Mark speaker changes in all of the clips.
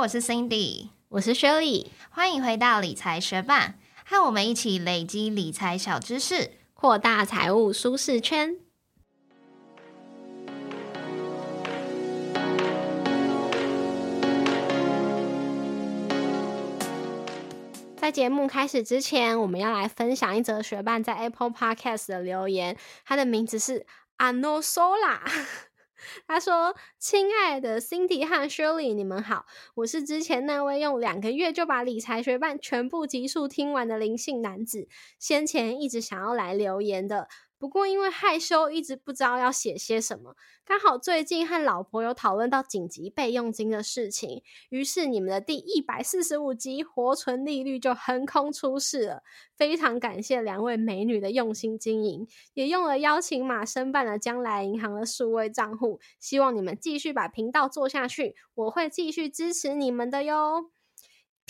Speaker 1: 我是 Cindy，
Speaker 2: 我是 Shirley，
Speaker 1: 欢迎回到理财学霸，和我们一起累积理财小知识，
Speaker 2: 扩大财务舒适圈。在节目开始之前，我们要来分享一则学伴在 Apple Podcast 的留言，他的名字是 Anosola。他说：“亲爱的 Cindy 和 Shirley，你们好，我是之前那位用两个月就把理财学办全部集数听完的灵性男子，先前一直想要来留言的。”不过因为害羞，一直不知道要写些什么。刚好最近和老婆有讨论到紧急备用金的事情，于是你们的第一百四十五集活存利率就横空出世了。非常感谢两位美女的用心经营，也用了邀请码申办了将来银行的数位账户。希望你们继续把频道做下去，我会继续支持你们的哟。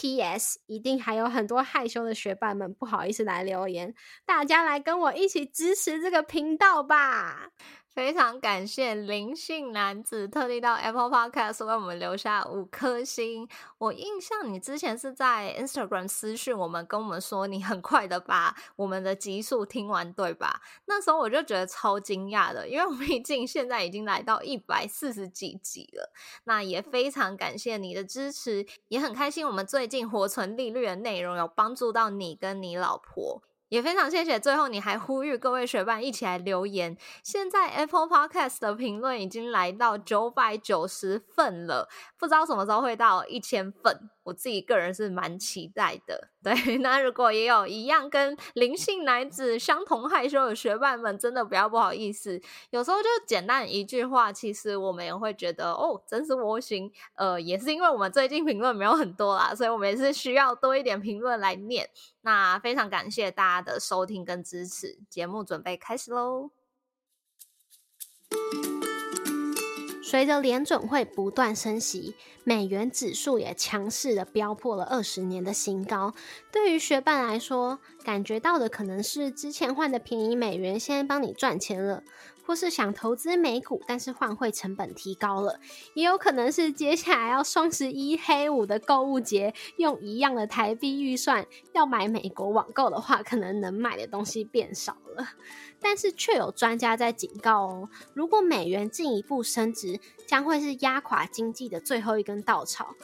Speaker 2: P.S. 一定还有很多害羞的学霸们不好意思来留言，大家来跟我一起支持这个频道吧。
Speaker 1: 非常感谢灵性男子特地到 Apple Podcast 为我们留下五颗星。我印象你之前是在 Instagram 私讯我们，跟我们说你很快的把我们的集数听完，对吧？那时候我就觉得超惊讶的，因为毕竟现在已经来到一百四十几集了。那也非常感谢你的支持，也很开心我们最近活存利率的内容有帮助到你跟你老婆。也非常谢谢，最后你还呼吁各位学伴一起来留言。现在 Apple Podcast 的评论已经来到九百九十份了，不知道什么时候会到一千份。我自己个人是蛮期待的，对。那如果也有一样跟灵性男子相同害羞的学伴们，真的不要不好意思。有时候就简单一句话，其实我们也会觉得哦，真是窝心。呃，也是因为我们最近评论没有很多啦，所以我们也是需要多一点评论来念。那非常感谢大家的收听跟支持，节目准备开始喽。
Speaker 2: 随着联准会不断升息，美元指数也强势的飙破了二十年的新高。对于学伴来说，感觉到的可能是之前换的便宜美元，现在帮你赚钱了。或是想投资美股，但是换汇成本提高了，也有可能是接下来要双十一黑五的购物节，用一样的台币预算要买美国网购的话，可能能买的东西变少了。但是却有专家在警告哦，如果美元进一步升值，将会是压垮经济的最后一根稻草。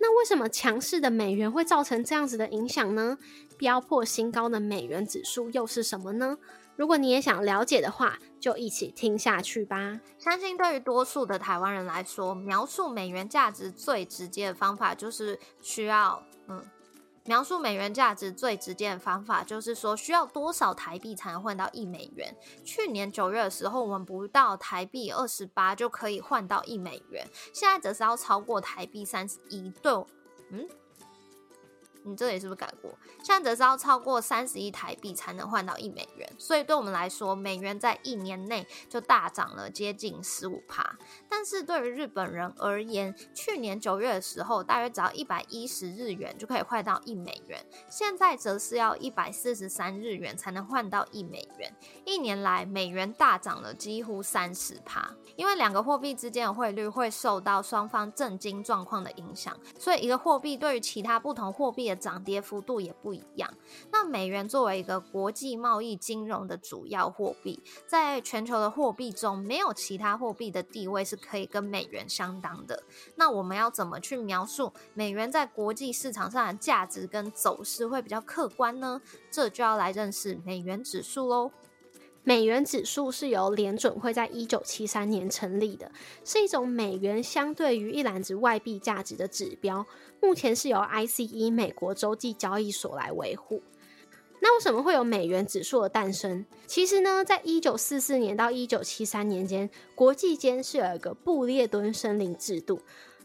Speaker 2: 那为什么强势的美元会造成这样子的影响呢？飙破新高的美元指数又是什么呢？如果你也想了解的话，就一起听下去吧。
Speaker 1: 相信对于多数的台湾人来说，描述美元价值最直接的方法就是需要，嗯，描述美元价值最直接的方法就是说需要多少台币才能换到一美元。去年九月的时候，我们不到台币二十八就可以换到一美元，现在则是要超过台币三十一。对，嗯。你这里是不是改过？现在则是要超过三十亿台币才能换到一美元，所以对我们来说，美元在一年内就大涨了接近十五趴。但是对于日本人而言，去年九月的时候，大约只要一百一十日元就可以换到一美元，现在则是要一百四十三日元才能换到一美元。一年来，美元大涨了几乎三十趴。因为两个货币之间的汇率会受到双方政经状况的影响，所以一个货币对于其他不同货币的涨跌幅度也不一样。那美元作为一个国际贸易金融的主要货币，在全球的货币中，没有其他货币的地位是可以跟美元相当的。那我们要怎么去描述美元在国际市场上的价值跟走势会比较客观呢？这就要来认识美元指数喽。
Speaker 2: 美元指数是由联准会在一九七三年成立的，是一种美元相对于一篮子外币价值的指标。目前是由 ICE 美国洲际交易所来维护。那为什么会有美元指数的诞生？其实呢，在一九四四年到一九七三年间，国际间是有一个布列敦森林制度，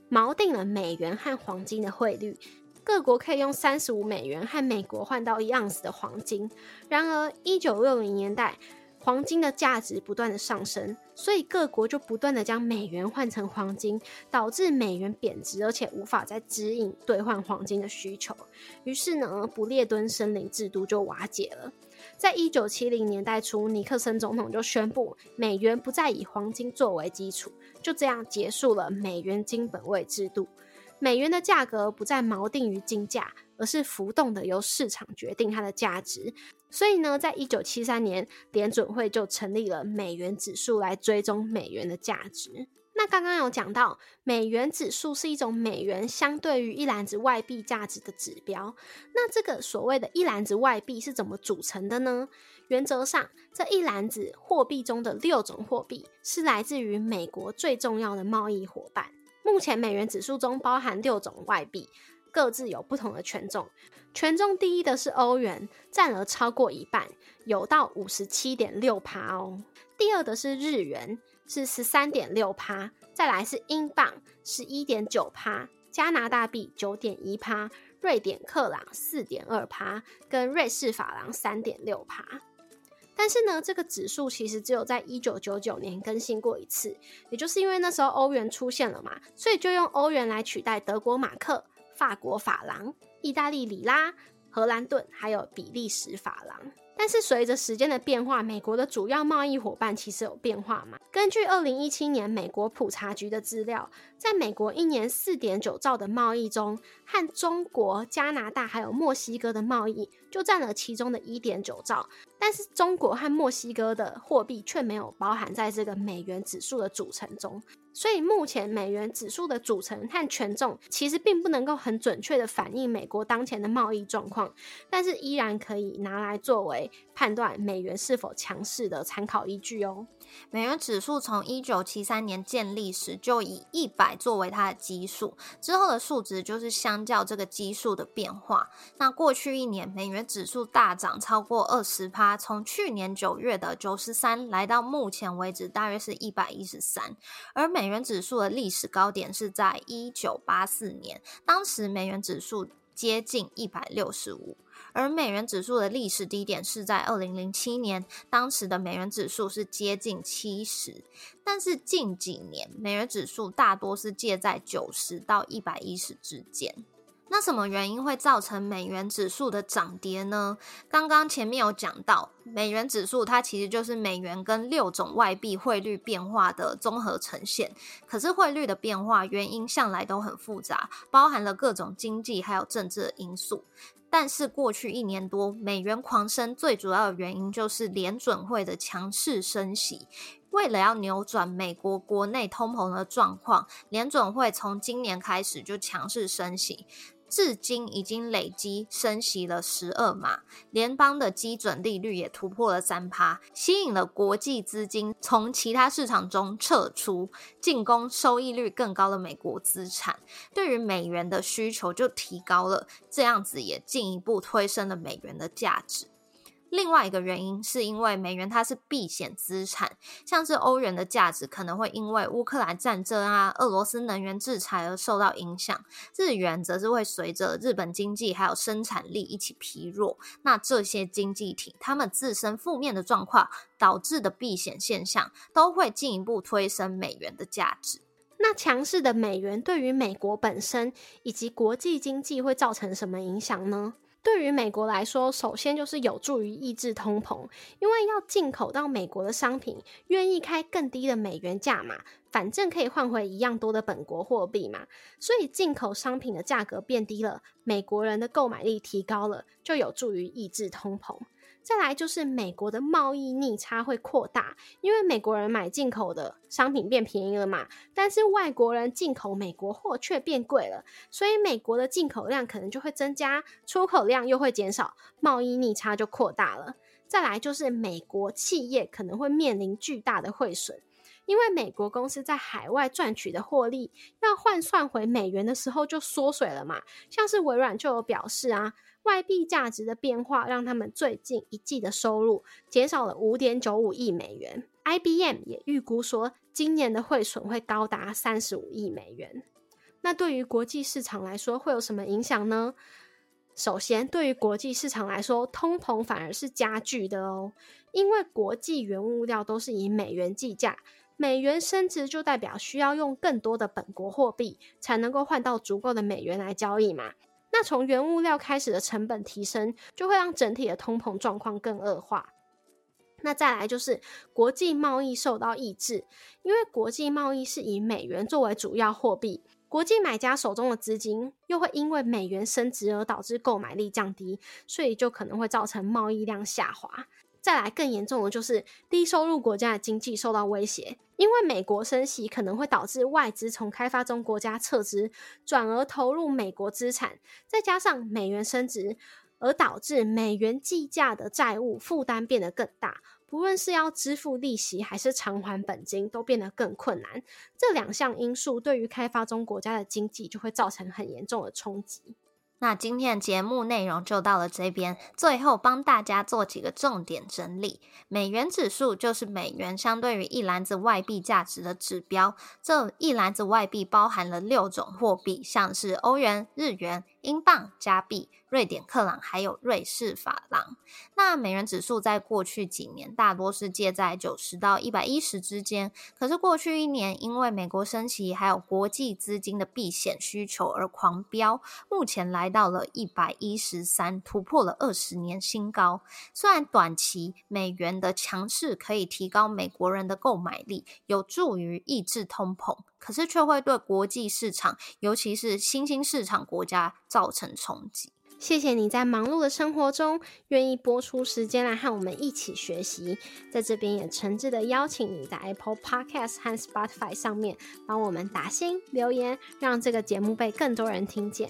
Speaker 2: 锚定了美元和黄金的汇率，各国可以用三十五美元和美国换到一盎司的黄金。然而，一九六零年代。黄金的价值不断的上升，所以各国就不断的将美元换成黄金，导致美元贬值，而且无法再指引兑换黄金的需求。于是呢，不列敦森林制度就瓦解了。在一九七零年代初，尼克森总统就宣布美元不再以黄金作为基础，就这样结束了美元金本位制度。美元的价格不再锚定于金价，而是浮动的由市场决定它的价值。所以呢，在一九七三年，联准会就成立了美元指数来追踪美元的价值。那刚刚有讲到，美元指数是一种美元相对于一篮子外币价值的指标。那这个所谓的一篮子外币是怎么组成的呢？原则上，这一篮子货币中的六种货币是来自于美国最重要的贸易伙伴。目前美元指数中包含六种外币，各自有不同的权重。权重第一的是欧元，占额超过一半，有到五十七点六趴哦。第二的是日元。是十三点六趴，再来是英镑十一点九趴，加拿大币九点一趴，瑞典克朗四点二趴，跟瑞士法郎三点六趴。但是呢，这个指数其实只有在一九九九年更新过一次，也就是因为那时候欧元出现了嘛，所以就用欧元来取代德国马克、法国法郎、意大利里拉、荷兰盾，还有比利时法郎。但是随着时间的变化，美国的主要贸易伙伴其实有变化嘛？根据二零一七年美国普查局的资料，在美国一年四点九兆的贸易中，和中国、加拿大还有墨西哥的贸易就占了其中的一点九兆。但是中国和墨西哥的货币却没有包含在这个美元指数的组成中。所以目前美元指数的组成和权重其实并不能够很准确的反映美国当前的贸易状况，但是依然可以拿来作为判断美元是否强势的参考依据哦。
Speaker 1: 美元指数从一九七三年建立时就以一百作为它的基数，之后的数值就是相较这个基数的变化。那过去一年美元指数大涨超过二十趴，从去年九月的九十三来到目前为止大约是一百一十三，而美元指数的历史高点是在一九八四年，当时美元指数接近一百六十五。而美元指数的历史低点是在二零零七年，当时的美元指数是接近七十，但是近几年美元指数大多是介在九十到一百一十之间。那什么原因会造成美元指数的涨跌呢？刚刚前面有讲到，美元指数它其实就是美元跟六种外币汇率变化的综合呈现。可是汇率的变化原因向来都很复杂，包含了各种经济还有政治的因素。但是过去一年多，美元狂升最主要的原因就是联准会的强势升息。为了要扭转美国国内通膨的状况，联准会从今年开始就强势升息。至今已经累积升息了十二码，联邦的基准利率也突破了三趴，吸引了国际资金从其他市场中撤出，进攻收益率更高的美国资产，对于美元的需求就提高了，这样子也进一步推升了美元的价值。另外一个原因是因为美元它是避险资产，像是欧元的价值可能会因为乌克兰战争啊、俄罗斯能源制裁而受到影响，日元则是会随着日本经济还有生产力一起疲弱。那这些经济体它们自身负面的状况导致的避险现象，都会进一步推升美元的价值。
Speaker 2: 那强势的美元对于美国本身以及国际经济会造成什么影响呢？对于美国来说，首先就是有助于抑制通膨，因为要进口到美国的商品，愿意开更低的美元价嘛，反正可以换回一样多的本国货币嘛，所以进口商品的价格变低了，美国人的购买力提高了，就有助于抑制通膨。再来就是美国的贸易逆差会扩大，因为美国人买进口的商品变便宜了嘛，但是外国人进口美国货却变贵了，所以美国的进口量可能就会增加，出口量又会减少，贸易逆差就扩大了。再来就是美国企业可能会面临巨大的汇损，因为美国公司在海外赚取的获利要换算回美元的时候就缩水了嘛，像是微软就有表示啊。外币价值的变化让他们最近一季的收入减少了五点九五亿美元。IBM 也预估说，今年的汇损会高达三十五亿美元。那对于国际市场来说，会有什么影响呢？首先，对于国际市场来说，通膨反而是加剧的哦，因为国际原物料都是以美元计价，美元升值就代表需要用更多的本国货币才能够换到足够的美元来交易嘛。那从原物料开始的成本提升，就会让整体的通膨状况更恶化。那再来就是国际贸易受到抑制，因为国际贸易是以美元作为主要货币，国际买家手中的资金又会因为美元升值而导致购买力降低，所以就可能会造成贸易量下滑。再来更严重的就是低收入国家的经济受到威胁，因为美国升息可能会导致外资从开发中国家撤资，转而投入美国资产，再加上美元升值，而导致美元计价的债务负担变得更大。不论是要支付利息还是偿还本金，都变得更困难。这两项因素对于开发中国家的经济就会造成很严重的冲击。
Speaker 1: 那今天的节目内容就到了这边，最后帮大家做几个重点整理。美元指数就是美元相对于一篮子外币价值的指标。这一篮子外币包含了六种货币，像是欧元、日元、英镑、加币。瑞典克朗还有瑞士法郎。那美元指数在过去几年大多是介在九十到一百一十之间，可是过去一年因为美国升息还有国际资金的避险需求而狂飙，目前来到了一百一十三，突破了二十年新高。虽然短期美元的强势可以提高美国人的购买力，有助于抑制通膨，可是却会对国际市场，尤其是新兴市场国家造成冲击。
Speaker 2: 谢谢你在忙碌的生活中愿意播出时间来和我们一起学习，在这边也诚挚的邀请你在 Apple Podcast 和 Spotify 上面帮我们打星留言，让这个节目被更多人听见。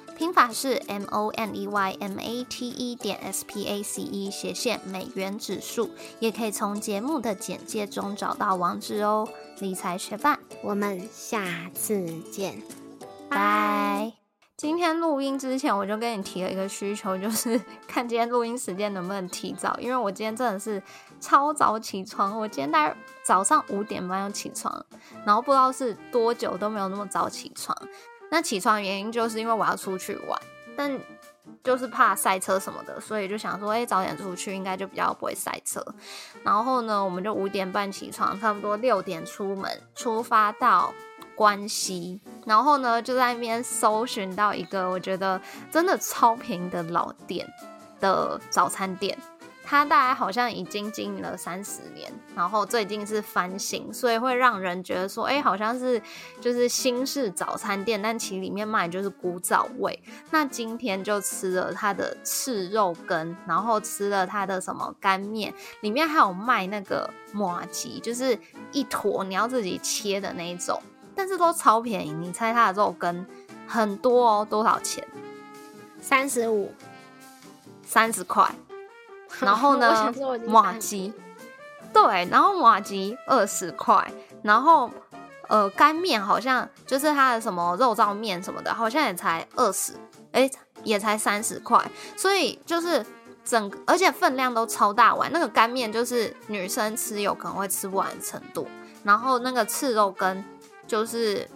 Speaker 1: 拼法是 m o n e y m a t e 点 s p a c e 斜线美元指数，也可以从节目的简介中找到网址哦。理财学霸，
Speaker 2: 我们下次见，
Speaker 1: 拜。今天录音之前，我就跟你提了一个需求，就是 看今天录音时间能不能提早，因为我今天真的是超早起床，我今天大概早上五点半就起床，然后不知道是多久都没有那么早起床。那起床原因就是因为我要出去玩，但就是怕塞车什么的，所以就想说，哎，早点出去应该就比较不会塞车。然后呢，我们就五点半起床，差不多六点出门，出发到。关西，然后呢，就在那边搜寻到一个我觉得真的超便宜的老店的早餐店，它大概好像已经经营了三十年，然后最近是翻新，所以会让人觉得说，哎，好像是就是新式早餐店，但其实里面卖就是古早味。那今天就吃了它的赤肉羹，然后吃了它的什么干面，里面还有卖那个马吉，就是一坨你要自己切的那一种。但是都超便宜，你猜它的肉羹很多哦，多少钱？
Speaker 2: 三十五，
Speaker 1: 三十块。然后呢，马吉，对，然后马吉二十块，然后呃干面好像就是它的什么肉燥面什么的，好像也才二十，哎，也才三十块。所以就是整，而且分量都超大碗，那个干面就是女生吃有可能会吃不完的程度，然后那个赤肉羹。就是，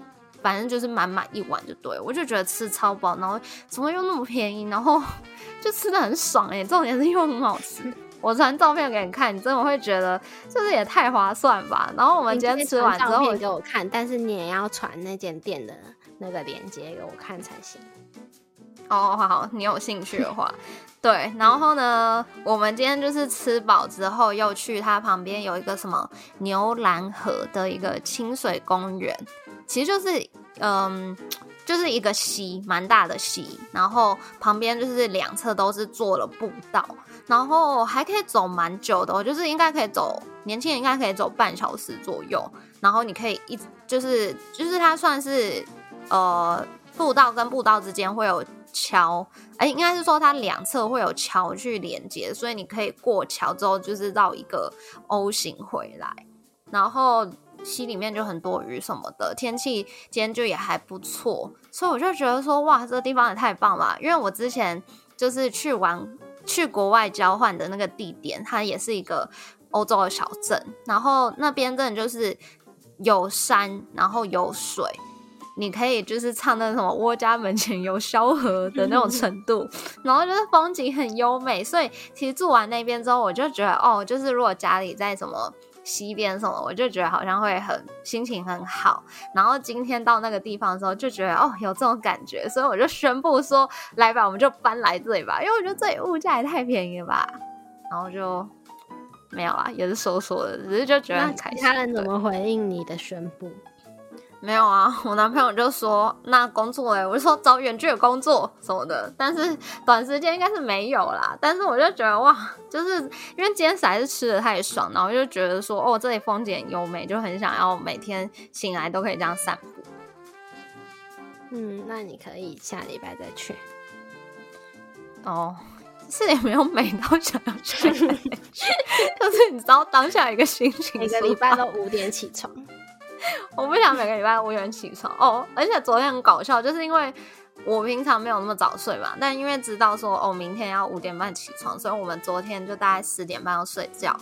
Speaker 1: 反正就是满满一碗就对，我就觉得吃超饱，然后怎么又那么便宜，然后 就吃的很爽哎，重点是又很好吃。我传照片给你看，你真的会觉得就是也太划算吧。然后我们今天吃完之后
Speaker 2: 给我看，但是你也要传那间店的那个链接给我看才行。
Speaker 1: 哦，好好，你有兴趣的话，对。然后呢，我们今天就是吃饱之后，又去它旁边有一个什么牛栏河的一个清水公园，其实就是嗯，就是一个溪，蛮大的溪。然后旁边就是两侧都是做了步道，然后还可以走蛮久的，就是应该可以走，年轻人应该可以走半小时左右。然后你可以一就是就是它算是呃步道跟步道之间会有。桥，哎，应该是说它两侧会有桥去连接，所以你可以过桥之后就是绕一个 O 型回来。然后溪里面就很多鱼什么的，天气今天就也还不错，所以我就觉得说，哇，这个地方也太棒了。因为我之前就是去玩去国外交换的那个地点，它也是一个欧洲的小镇，然后那边真的就是有山，然后有水。你可以就是唱那什么“我家门前有萧何”的那种程度，然后就是风景很优美。所以其实住完那边之后，我就觉得哦，就是如果家里在什么西边什么，我就觉得好像会很心情很好。然后今天到那个地方的时候，就觉得哦，有这种感觉，所以我就宣布说：“来吧，我们就搬来这里吧。”因为我觉得这里物价也太便宜了吧。然后就没有啊，也是说说的，只是就觉得很开心。
Speaker 2: 其他人怎么回应你的宣布？
Speaker 1: 没有啊，我男朋友就说那工作哎，我就说找远距的工作什么的，但是短时间应该是没有啦。但是我就觉得哇，就是因为今天实在是吃的太爽，然后就觉得说哦，这里风景优美，就很想要每天醒来都可以这样散步。
Speaker 2: 嗯，那你可以下礼拜再去。
Speaker 1: 哦，是也没有美到想要去，就是你知道当下一个心情，
Speaker 2: 每个礼拜都五点起床。
Speaker 1: 我不想每个礼拜五点起床哦，而且昨天很搞笑，就是因为我平常没有那么早睡嘛，但因为知道说哦明天要五点半起床，所以我们昨天就大概十点半要睡觉。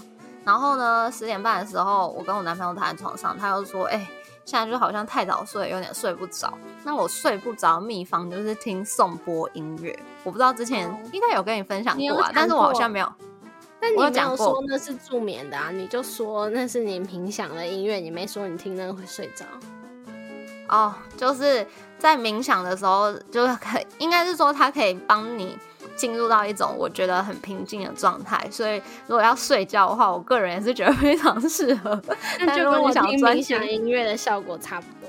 Speaker 1: 然后呢，十点半的时候，我跟我男朋友躺在床上，他又说：“哎，现在就好像太早睡，有点睡不着。”那我睡不着秘方就是听颂钵音乐，我不知道之前应该有跟你分享过啊，但是我好像没有。
Speaker 2: 但你没有说那是助眠的啊，你就说那是你冥想的音乐，你没说你听那个会睡着。
Speaker 1: 哦，就是在冥想的时候，就是可应该是说它可以帮你进入到一种我觉得很平静的状态，所以如果要睡觉的话，我个人也是觉得非常适合。
Speaker 2: 那就跟我听冥想音乐的效果差不多。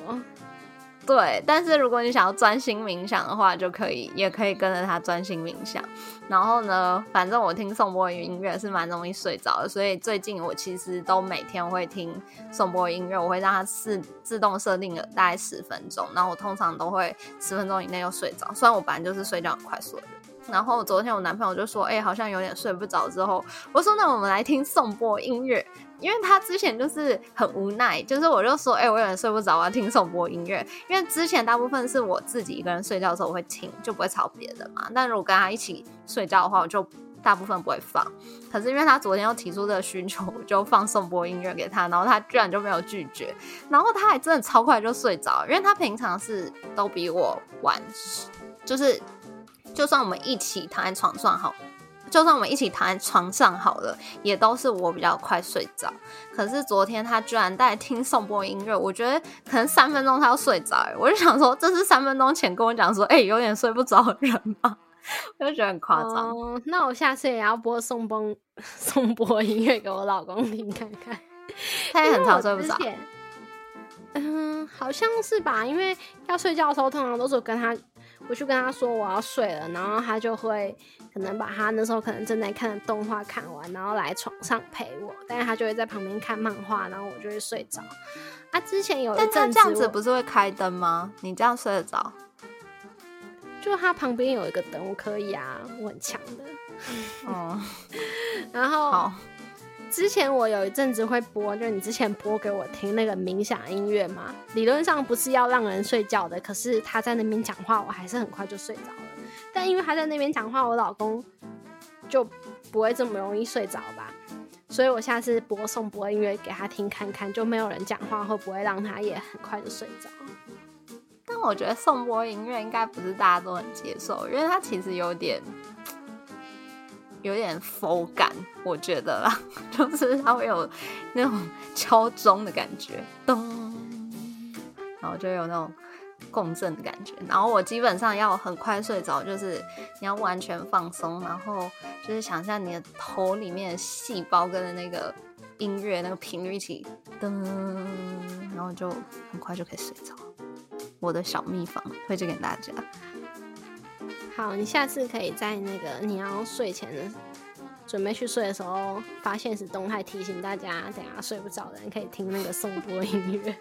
Speaker 1: 对，但是如果你想要专心冥想的话，就可以，也可以跟着他专心冥想。然后呢，反正我听颂钵音乐是蛮容易睡着的，所以最近我其实都每天会听颂钵音乐，我会让它自自动设定了大概十分钟，然后我通常都会十分钟以内就睡着。虽然我本来就是睡觉很快速的人。然后昨天我男朋友就说：“哎，好像有点睡不着。”之后我说：“那我们来听颂钵音乐。”因为他之前就是很无奈，就是我就说，哎，我有点睡不着，我要听首播音乐。因为之前大部分是我自己一个人睡觉的时候我会听，就不会吵别人嘛。但如果跟他一起睡觉的话，我就大部分不会放。可是因为他昨天又提出这个需求，我就放送播音乐给他，然后他居然就没有拒绝，然后他还真的超快就睡着，因为他平常是都比我晚，就是就算我们一起躺在床上好。就算我们一起躺在床上好了，也都是我比较快睡着。可是昨天他居然在听颂钵音乐，我觉得可能三分钟他要睡着，我就想说这是三分钟前跟我讲说，哎，有点睡不着的人吗？我就觉得很夸张。
Speaker 2: 哦那我下次也要播颂钵颂钵音乐给我老公听看看。
Speaker 1: 他也很常睡不着。
Speaker 2: 嗯，好像是吧？因为要睡觉的时候，通常都是跟他。我去跟他说我要睡了，然后他就会可能把他那时候可能正在看的动画看完，然后来床上陪我。但是他就会在旁边看漫画，然后我就会睡着。啊之前有一阵子
Speaker 1: 这样子不是会开灯吗？你这样睡得着？
Speaker 2: 就他旁边有一个灯，我可以啊，我很强的。哦，然后
Speaker 1: 好。
Speaker 2: 之前我有一阵子会播，就是你之前播给我听那个冥想音乐嘛，理论上不是要让人睡觉的，可是他在那边讲话，我还是很快就睡着了。但因为他在那边讲话，我老公就不会这么容易睡着吧？所以我下次播送播音乐给他听看看，就没有人讲话，会不会让他也很快就睡着？
Speaker 1: 但我觉得送播音乐应该不是大家都能接受，因为它其实有点。有点佛感，我觉得啦，就是它会有那种敲钟的感觉，咚，然后就有那种共振的感觉。然后我基本上要很快睡着，就是你要完全放松，然后就是想象你的头里面的细胞跟那个音乐那个频率一起噔，然后就很快就可以睡着。我的小秘方推荐给大家。
Speaker 2: 好，你下次可以在那个你要睡前准备去睡的时候发现实动态提醒大家，等下睡不着的人可以听那个颂钵音乐。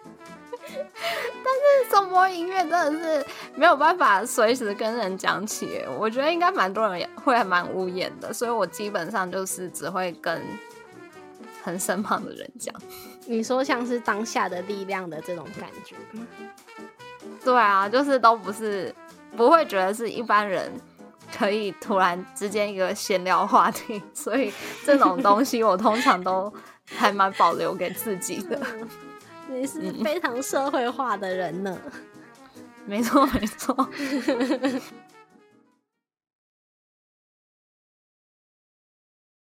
Speaker 1: 但是颂钵音乐真的是没有办法随时跟人讲起，我觉得应该蛮多人会蛮无言的，所以我基本上就是只会跟很身旁的人讲。
Speaker 2: 你说像是当下的力量的这种感觉吗
Speaker 1: 对啊，就是都不是。不会觉得是一般人可以突然之间一个闲聊话题，所以这种东西我通常都还蛮保留给自己的。
Speaker 2: 你是非常社会化的人呢。
Speaker 1: 没错没错。